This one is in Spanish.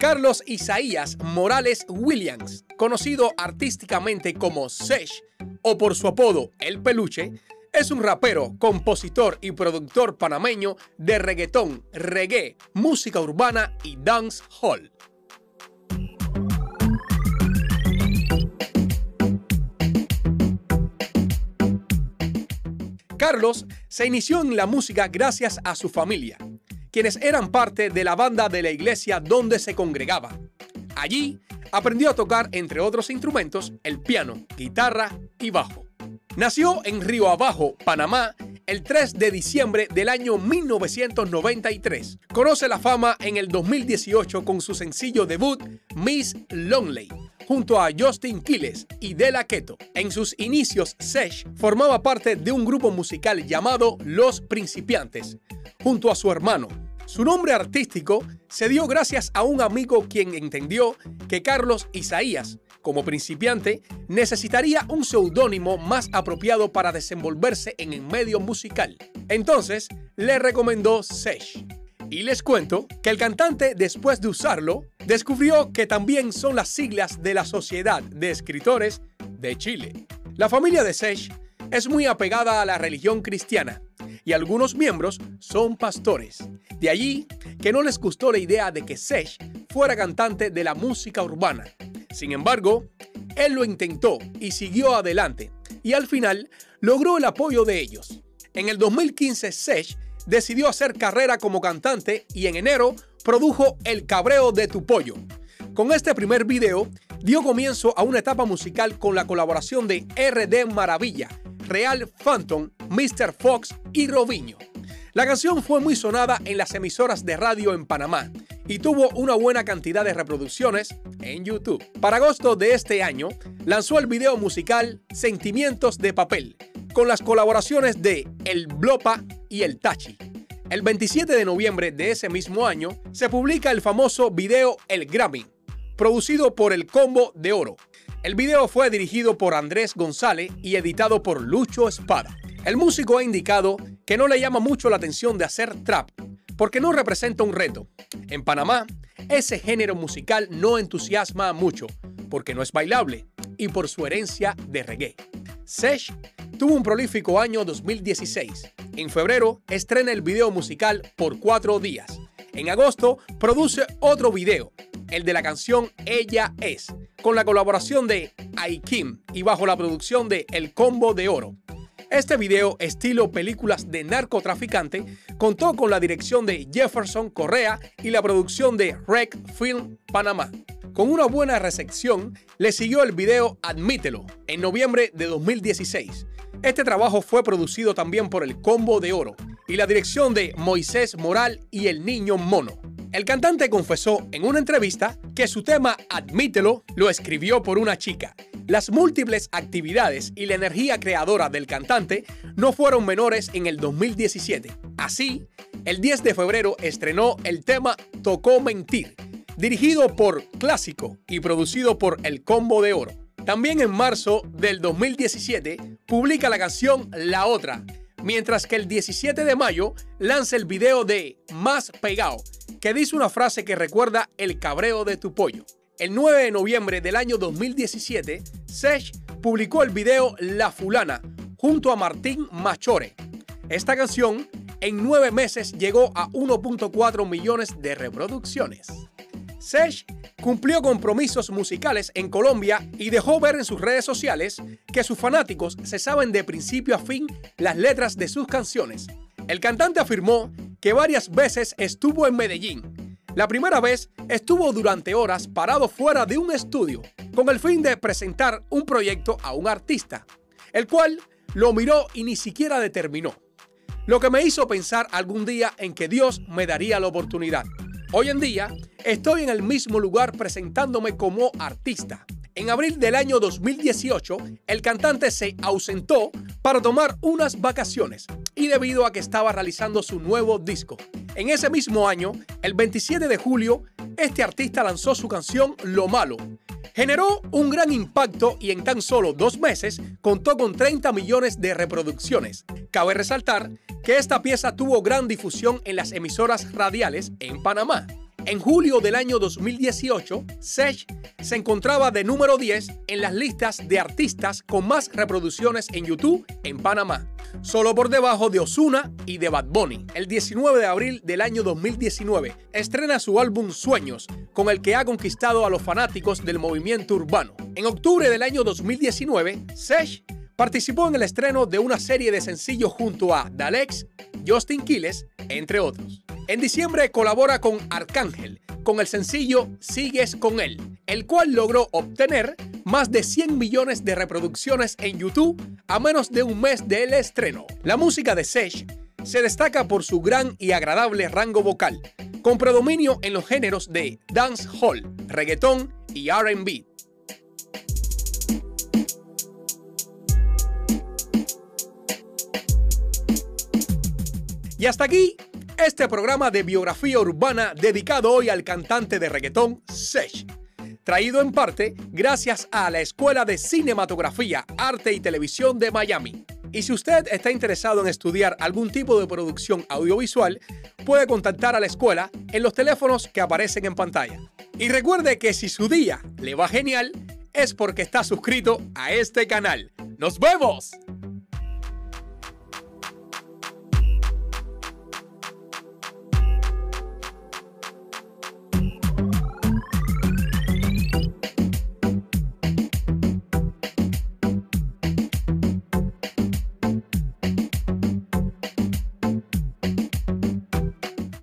Carlos Isaías Morales Williams, conocido artísticamente como Sesh o por su apodo El Peluche, es un rapero, compositor y productor panameño de reggaetón, reggae, música urbana y dance hall. Carlos se inició en la música gracias a su familia, quienes eran parte de la banda de la iglesia donde se congregaba. Allí aprendió a tocar, entre otros instrumentos, el piano, guitarra y bajo. Nació en Río Abajo, Panamá, el 3 de diciembre del año 1993. Conoce la fama en el 2018 con su sencillo debut, Miss Lonely, junto a Justin Quiles y Dela Keto. En sus inicios, Sesh formaba parte de un grupo musical llamado Los Principiantes, junto a su hermano. Su nombre artístico se dio gracias a un amigo quien entendió que Carlos Isaías, como principiante, necesitaría un seudónimo más apropiado para desenvolverse en el medio musical. Entonces, le recomendó Sesh. Y les cuento que el cantante, después de usarlo, descubrió que también son las siglas de la Sociedad de Escritores de Chile. La familia de Sesh es muy apegada a la religión cristiana y algunos miembros son pastores. De allí que no les gustó la idea de que Sesh fuera cantante de la música urbana. Sin embargo, él lo intentó y siguió adelante y al final logró el apoyo de ellos. En el 2015 Sesh decidió hacer carrera como cantante y en enero produjo El Cabreo de tu Pollo. Con este primer video dio comienzo a una etapa musical con la colaboración de RD Maravilla, Real Phantom, Mr. Fox y Robiño. La canción fue muy sonada en las emisoras de radio en Panamá y tuvo una buena cantidad de reproducciones en YouTube. Para agosto de este año, lanzó el video musical Sentimientos de Papel, con las colaboraciones de El Blopa y El Tachi. El 27 de noviembre de ese mismo año se publica el famoso video El Grammy, producido por el Combo de Oro. El video fue dirigido por Andrés González y editado por Lucho Espada. El músico ha indicado que no le llama mucho la atención de hacer trap, porque no representa un reto. En Panamá, ese género musical no entusiasma mucho, porque no es bailable y por su herencia de reggae. Sesh tuvo un prolífico año 2016. En febrero estrena el video musical Por Cuatro Días. En agosto produce otro video, el de la canción Ella Es, con la colaboración de Aikim y bajo la producción de El Combo de Oro. Este video, estilo películas de narcotraficante, contó con la dirección de Jefferson Correa y la producción de Rec Film Panamá. Con una buena recepción, le siguió el video Admítelo en noviembre de 2016. Este trabajo fue producido también por el Combo de Oro y la dirección de Moisés Moral y el Niño Mono. El cantante confesó en una entrevista que su tema Admítelo lo escribió por una chica. Las múltiples actividades y la energía creadora del cantante no fueron menores en el 2017. Así, el 10 de febrero estrenó el tema Tocó Mentir, dirigido por Clásico y producido por El Combo de Oro. También en marzo del 2017 publica la canción La Otra, mientras que el 17 de mayo lanza el video de Más Pegado, que dice una frase que recuerda el cabreo de tu pollo. El 9 de noviembre del año 2017, Sesh publicó el video La Fulana junto a Martín Machore. Esta canción en nueve meses llegó a 1.4 millones de reproducciones. Sesh cumplió compromisos musicales en Colombia y dejó ver en sus redes sociales que sus fanáticos se saben de principio a fin las letras de sus canciones. El cantante afirmó que varias veces estuvo en Medellín. La primera vez estuvo durante horas parado fuera de un estudio con el fin de presentar un proyecto a un artista, el cual lo miró y ni siquiera determinó. Lo que me hizo pensar algún día en que Dios me daría la oportunidad. Hoy en día estoy en el mismo lugar presentándome como artista. En abril del año 2018, el cantante se ausentó para tomar unas vacaciones y debido a que estaba realizando su nuevo disco. En ese mismo año, el 27 de julio, este artista lanzó su canción Lo Malo. Generó un gran impacto y en tan solo dos meses contó con 30 millones de reproducciones. Cabe resaltar que esta pieza tuvo gran difusión en las emisoras radiales en Panamá. En julio del año 2018, Sech se encontraba de número 10 en las listas de artistas con más reproducciones en YouTube en Panamá, solo por debajo de Osuna y de Bad Bunny. El 19 de abril del año 2019 estrena su álbum Sueños, con el que ha conquistado a los fanáticos del movimiento urbano. En octubre del año 2019, Sech participó en el estreno de una serie de sencillos junto a Dalex, Justin Quiles, entre otros. En diciembre colabora con Arcángel con el sencillo Sigues con él, el cual logró obtener más de 100 millones de reproducciones en YouTube a menos de un mes del estreno. La música de Sesh se destaca por su gran y agradable rango vocal, con predominio en los géneros de dancehall, reggaetón y RB. Y hasta aquí este programa de biografía urbana dedicado hoy al cantante de reggaetón Sech. Traído en parte gracias a la Escuela de Cinematografía, Arte y Televisión de Miami. Y si usted está interesado en estudiar algún tipo de producción audiovisual, puede contactar a la escuela en los teléfonos que aparecen en pantalla. Y recuerde que si su día le va genial, es porque está suscrito a este canal. ¡Nos vemos!